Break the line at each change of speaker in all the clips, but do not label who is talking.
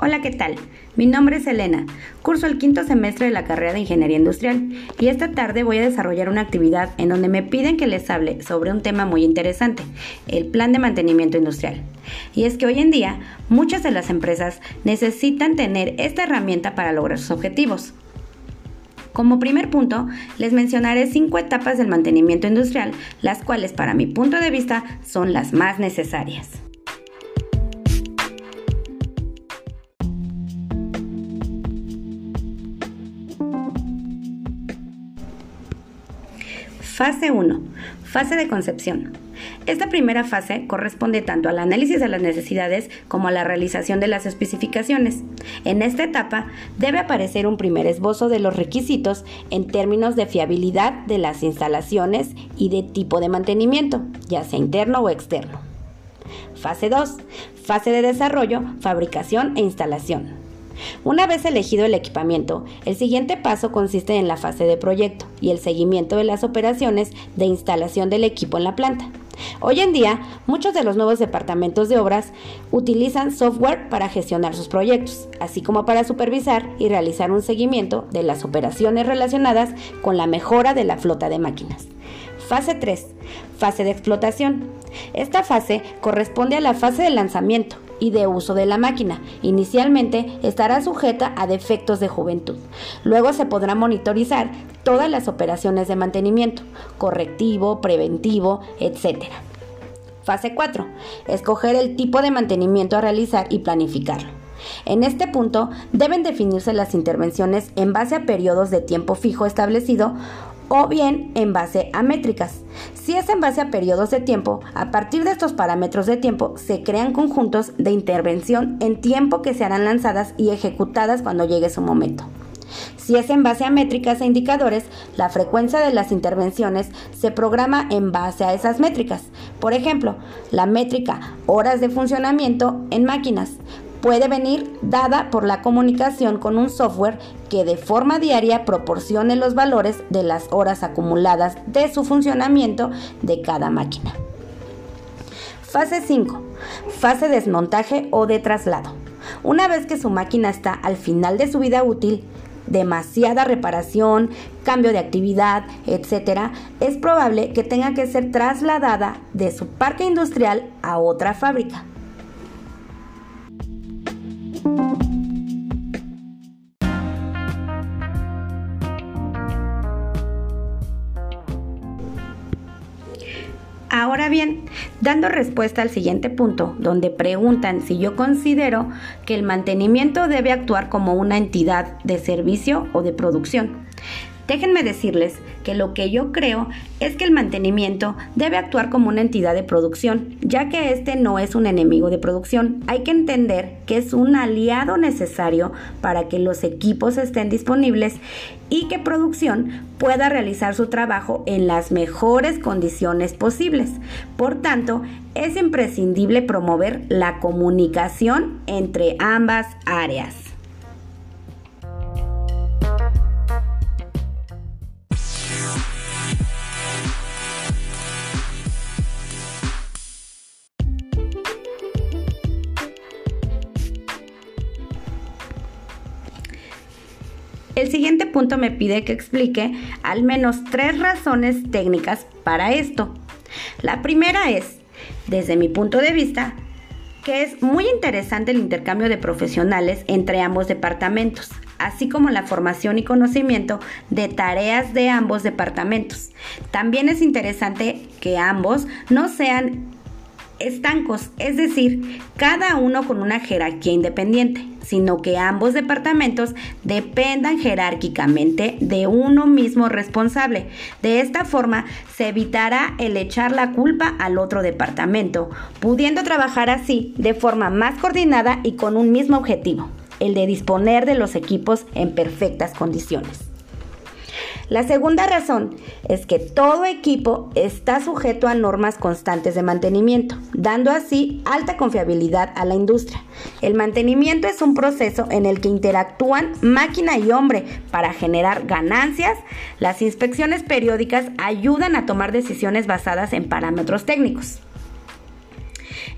Hola, ¿qué tal? Mi nombre es Elena, curso el quinto semestre de la carrera de Ingeniería Industrial y esta tarde voy a desarrollar una actividad en donde me piden que les hable sobre un tema muy interesante, el plan de mantenimiento industrial. Y es que hoy en día muchas de las empresas necesitan tener esta herramienta para lograr sus objetivos. Como primer punto, les mencionaré cinco etapas del mantenimiento industrial, las cuales para mi punto de vista son las más necesarias. Fase 1. Fase de concepción. Esta primera fase corresponde tanto al análisis de las necesidades como a la realización de las especificaciones. En esta etapa debe aparecer un primer esbozo de los requisitos en términos de fiabilidad de las instalaciones y de tipo de mantenimiento, ya sea interno o externo. Fase 2. Fase de desarrollo, fabricación e instalación. Una vez elegido el equipamiento, el siguiente paso consiste en la fase de proyecto y el seguimiento de las operaciones de instalación del equipo en la planta. Hoy en día, muchos de los nuevos departamentos de obras utilizan software para gestionar sus proyectos, así como para supervisar y realizar un seguimiento de las operaciones relacionadas con la mejora de la flota de máquinas. Fase 3. Fase de explotación. Esta fase corresponde a la fase de lanzamiento y de uso de la máquina. Inicialmente estará sujeta a defectos de juventud. Luego se podrá monitorizar todas las operaciones de mantenimiento, correctivo, preventivo, etc. Fase 4. Escoger el tipo de mantenimiento a realizar y planificarlo. En este punto deben definirse las intervenciones en base a periodos de tiempo fijo establecido o bien en base a métricas. Si es en base a periodos de tiempo, a partir de estos parámetros de tiempo se crean conjuntos de intervención en tiempo que serán lanzadas y ejecutadas cuando llegue su momento. Si es en base a métricas e indicadores, la frecuencia de las intervenciones se programa en base a esas métricas. Por ejemplo, la métrica horas de funcionamiento en máquinas puede venir dada por la comunicación con un software que de forma diaria proporcione los valores de las horas acumuladas de su funcionamiento de cada máquina. Fase 5. Fase de desmontaje o de traslado. Una vez que su máquina está al final de su vida útil, demasiada reparación, cambio de actividad, etc., es probable que tenga que ser trasladada de su parque industrial a otra fábrica. Bien, dando respuesta al siguiente punto, donde preguntan si yo considero que el mantenimiento debe actuar como una entidad de servicio o de producción. Déjenme decirles que lo que yo creo es que el mantenimiento debe actuar como una entidad de producción, ya que este no es un enemigo de producción. Hay que entender que es un aliado necesario para que los equipos estén disponibles y que producción pueda realizar su trabajo en las mejores condiciones posibles. Por tanto, es imprescindible promover la comunicación entre ambas áreas. El siguiente punto me pide que explique al menos tres razones técnicas para esto. La primera es, desde mi punto de vista, que es muy interesante el intercambio de profesionales entre ambos departamentos, así como la formación y conocimiento de tareas de ambos departamentos. También es interesante que ambos no sean estancos, es decir, cada uno con una jerarquía independiente, sino que ambos departamentos dependan jerárquicamente de uno mismo responsable. De esta forma se evitará el echar la culpa al otro departamento, pudiendo trabajar así de forma más coordinada y con un mismo objetivo, el de disponer de los equipos en perfectas condiciones. La segunda razón es que todo equipo está sujeto a normas constantes de mantenimiento, dando así alta confiabilidad a la industria. El mantenimiento es un proceso en el que interactúan máquina y hombre para generar ganancias. Las inspecciones periódicas ayudan a tomar decisiones basadas en parámetros técnicos.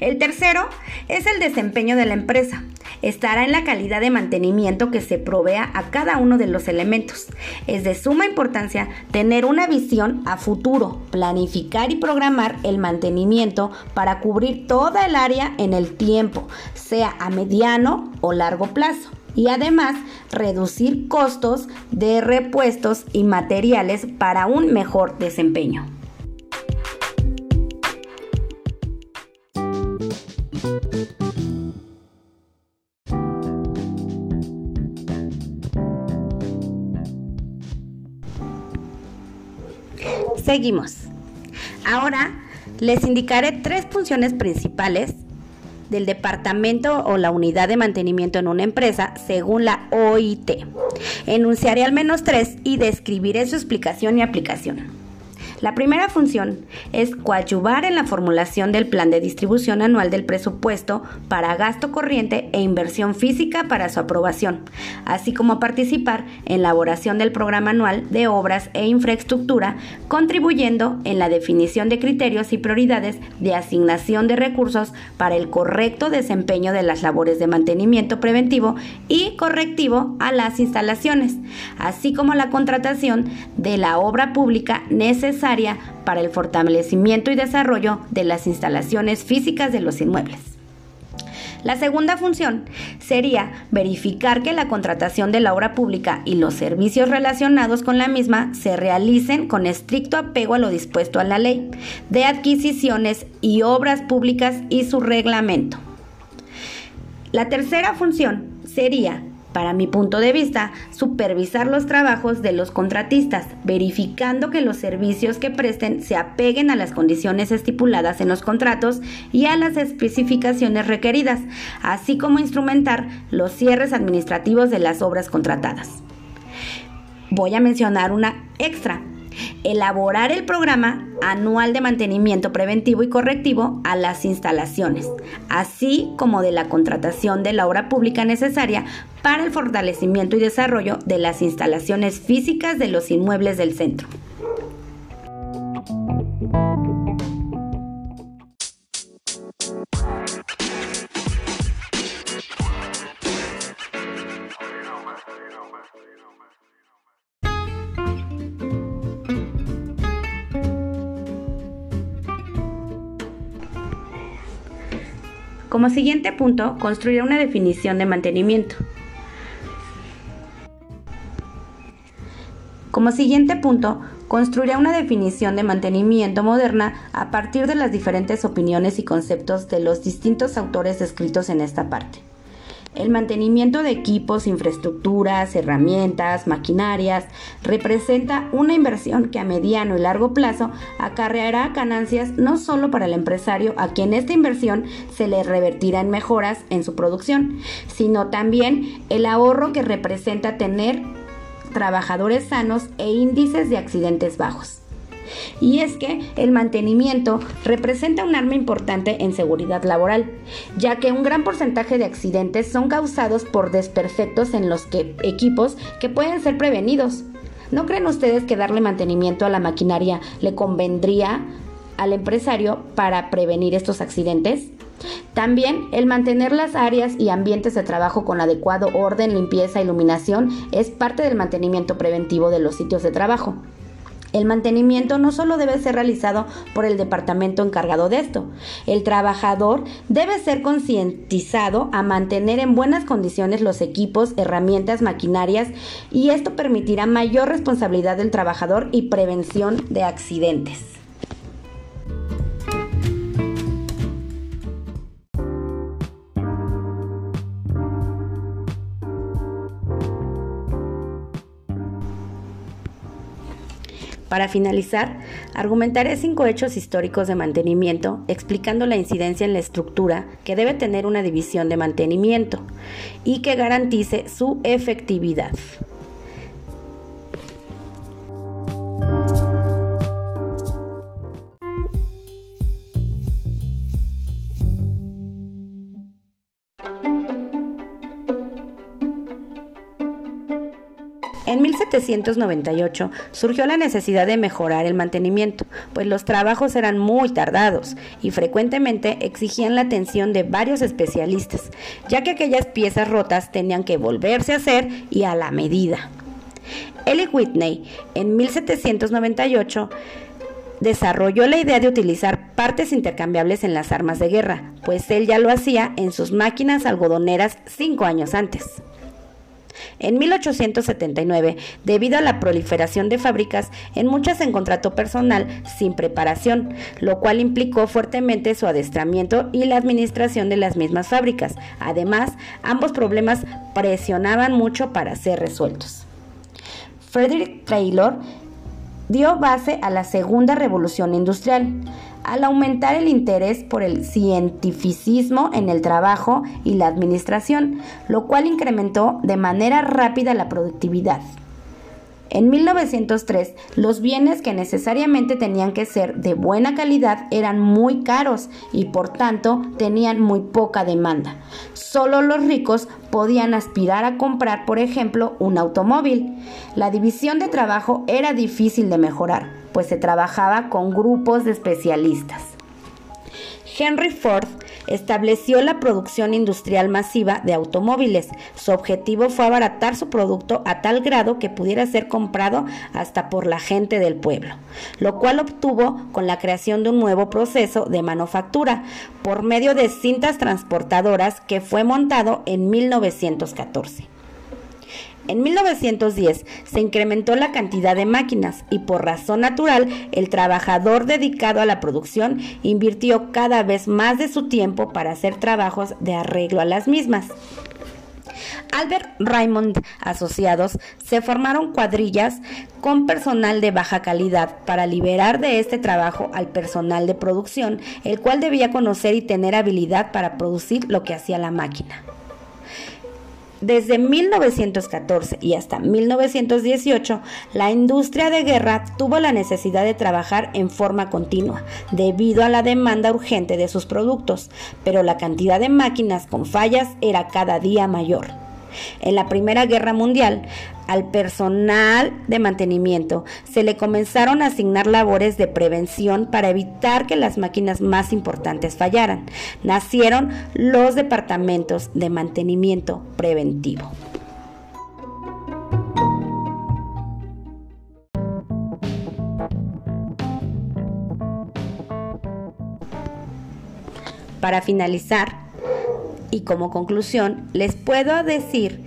El tercero es el desempeño de la empresa. Estará en la calidad de mantenimiento que se provea a cada uno de los elementos. Es de suma importancia tener una visión a futuro, planificar y programar el mantenimiento para cubrir toda el área en el tiempo, sea a mediano o largo plazo y además reducir costos de repuestos y materiales para un mejor desempeño. Seguimos. Ahora les indicaré tres funciones principales del departamento o la unidad de mantenimiento en una empresa según la OIT. Enunciaré al menos tres y describiré su explicación y aplicación. La primera función es coadyuvar en la formulación del plan de distribución anual del presupuesto para gasto corriente e inversión física para su aprobación, así como participar en la elaboración del programa anual de obras e infraestructura, contribuyendo en la definición de criterios y prioridades de asignación de recursos para el correcto desempeño de las labores de mantenimiento preventivo y correctivo a las instalaciones, así como la contratación de la obra pública necesaria para el fortalecimiento y desarrollo de las instalaciones físicas de los inmuebles. La segunda función sería verificar que la contratación de la obra pública y los servicios relacionados con la misma se realicen con estricto apego a lo dispuesto a la ley de adquisiciones y obras públicas y su reglamento. La tercera función sería para mi punto de vista, supervisar los trabajos de los contratistas, verificando que los servicios que presten se apeguen a las condiciones estipuladas en los contratos y a las especificaciones requeridas, así como instrumentar los cierres administrativos de las obras contratadas. Voy a mencionar una extra elaborar el programa anual de mantenimiento preventivo y correctivo a las instalaciones, así como de la contratación de la obra pública necesaria para el fortalecimiento y desarrollo de las instalaciones físicas de los inmuebles del centro. Como siguiente punto, construir una definición de mantenimiento. Como siguiente punto, construirá una definición de mantenimiento moderna a partir de las diferentes opiniones y conceptos de los distintos autores descritos en esta parte. El mantenimiento de equipos, infraestructuras, herramientas, maquinarias representa una inversión que a mediano y largo plazo acarreará ganancias no solo para el empresario a quien esta inversión se le revertirá en mejoras en su producción, sino también el ahorro que representa tener trabajadores sanos e índices de accidentes bajos. Y es que el mantenimiento representa un arma importante en seguridad laboral, ya que un gran porcentaje de accidentes son causados por desperfectos en los equipos que pueden ser prevenidos. ¿No creen ustedes que darle mantenimiento a la maquinaria le convendría al empresario para prevenir estos accidentes? También el mantener las áreas y ambientes de trabajo con adecuado orden, limpieza, iluminación es parte del mantenimiento preventivo de los sitios de trabajo. El mantenimiento no solo debe ser realizado por el departamento encargado de esto, el trabajador debe ser concientizado a mantener en buenas condiciones los equipos, herramientas, maquinarias y esto permitirá mayor responsabilidad del trabajador y prevención de accidentes. Para finalizar, argumentaré cinco hechos históricos de mantenimiento explicando la incidencia en la estructura que debe tener una división de mantenimiento y que garantice su efectividad. 1798 surgió la necesidad de mejorar el mantenimiento, pues los trabajos eran muy tardados y frecuentemente exigían la atención de varios especialistas, ya que aquellas piezas rotas tenían que volverse a hacer y a la medida. Eli Whitney, en 1798, desarrolló la idea de utilizar partes intercambiables en las armas de guerra, pues él ya lo hacía en sus máquinas algodoneras cinco años antes. En 1879, debido a la proliferación de fábricas, en muchas se contrató personal sin preparación, lo cual implicó fuertemente su adestramiento y la administración de las mismas fábricas. Además, ambos problemas presionaban mucho para ser resueltos. Frederick Taylor dio base a la segunda revolución industrial al aumentar el interés por el cientificismo en el trabajo y la administración, lo cual incrementó de manera rápida la productividad. En 1903, los bienes que necesariamente tenían que ser de buena calidad eran muy caros y por tanto tenían muy poca demanda. Solo los ricos podían aspirar a comprar, por ejemplo, un automóvil. La división de trabajo era difícil de mejorar, pues se trabajaba con grupos de especialistas. Henry Ford estableció la producción industrial masiva de automóviles. Su objetivo fue abaratar su producto a tal grado que pudiera ser comprado hasta por la gente del pueblo, lo cual obtuvo con la creación de un nuevo proceso de manufactura por medio de cintas transportadoras que fue montado en 1914. En 1910 se incrementó la cantidad de máquinas y por razón natural el trabajador dedicado a la producción invirtió cada vez más de su tiempo para hacer trabajos de arreglo a las mismas. Albert Raymond Asociados se formaron cuadrillas con personal de baja calidad para liberar de este trabajo al personal de producción, el cual debía conocer y tener habilidad para producir lo que hacía la máquina. Desde 1914 y hasta 1918, la industria de guerra tuvo la necesidad de trabajar en forma continua, debido a la demanda urgente de sus productos, pero la cantidad de máquinas con fallas era cada día mayor. En la Primera Guerra Mundial, al personal de mantenimiento se le comenzaron a asignar labores de prevención para evitar que las máquinas más importantes fallaran. Nacieron los departamentos de mantenimiento preventivo. Para finalizar, y como conclusión, les puedo decir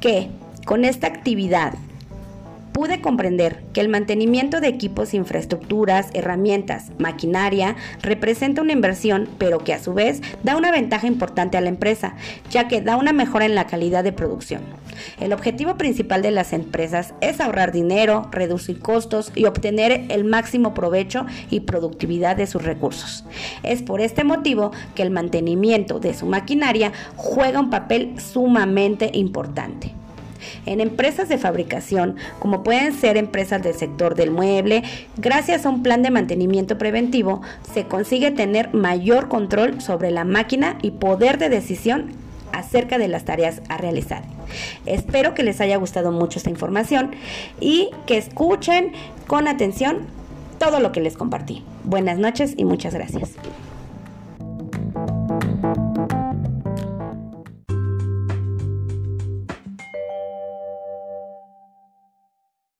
que con esta actividad pude comprender que el mantenimiento de equipos, infraestructuras, herramientas, maquinaria representa una inversión, pero que a su vez da una ventaja importante a la empresa, ya que da una mejora en la calidad de producción. El objetivo principal de las empresas es ahorrar dinero, reducir costos y obtener el máximo provecho y productividad de sus recursos. Es por este motivo que el mantenimiento de su maquinaria juega un papel sumamente importante en empresas de fabricación, como pueden ser empresas del sector del mueble, gracias a un plan de mantenimiento preventivo, se consigue tener mayor control sobre la máquina y poder de decisión acerca de las tareas a realizar. Espero que les haya gustado mucho esta información y que escuchen con atención todo lo que les compartí. Buenas noches y muchas gracias.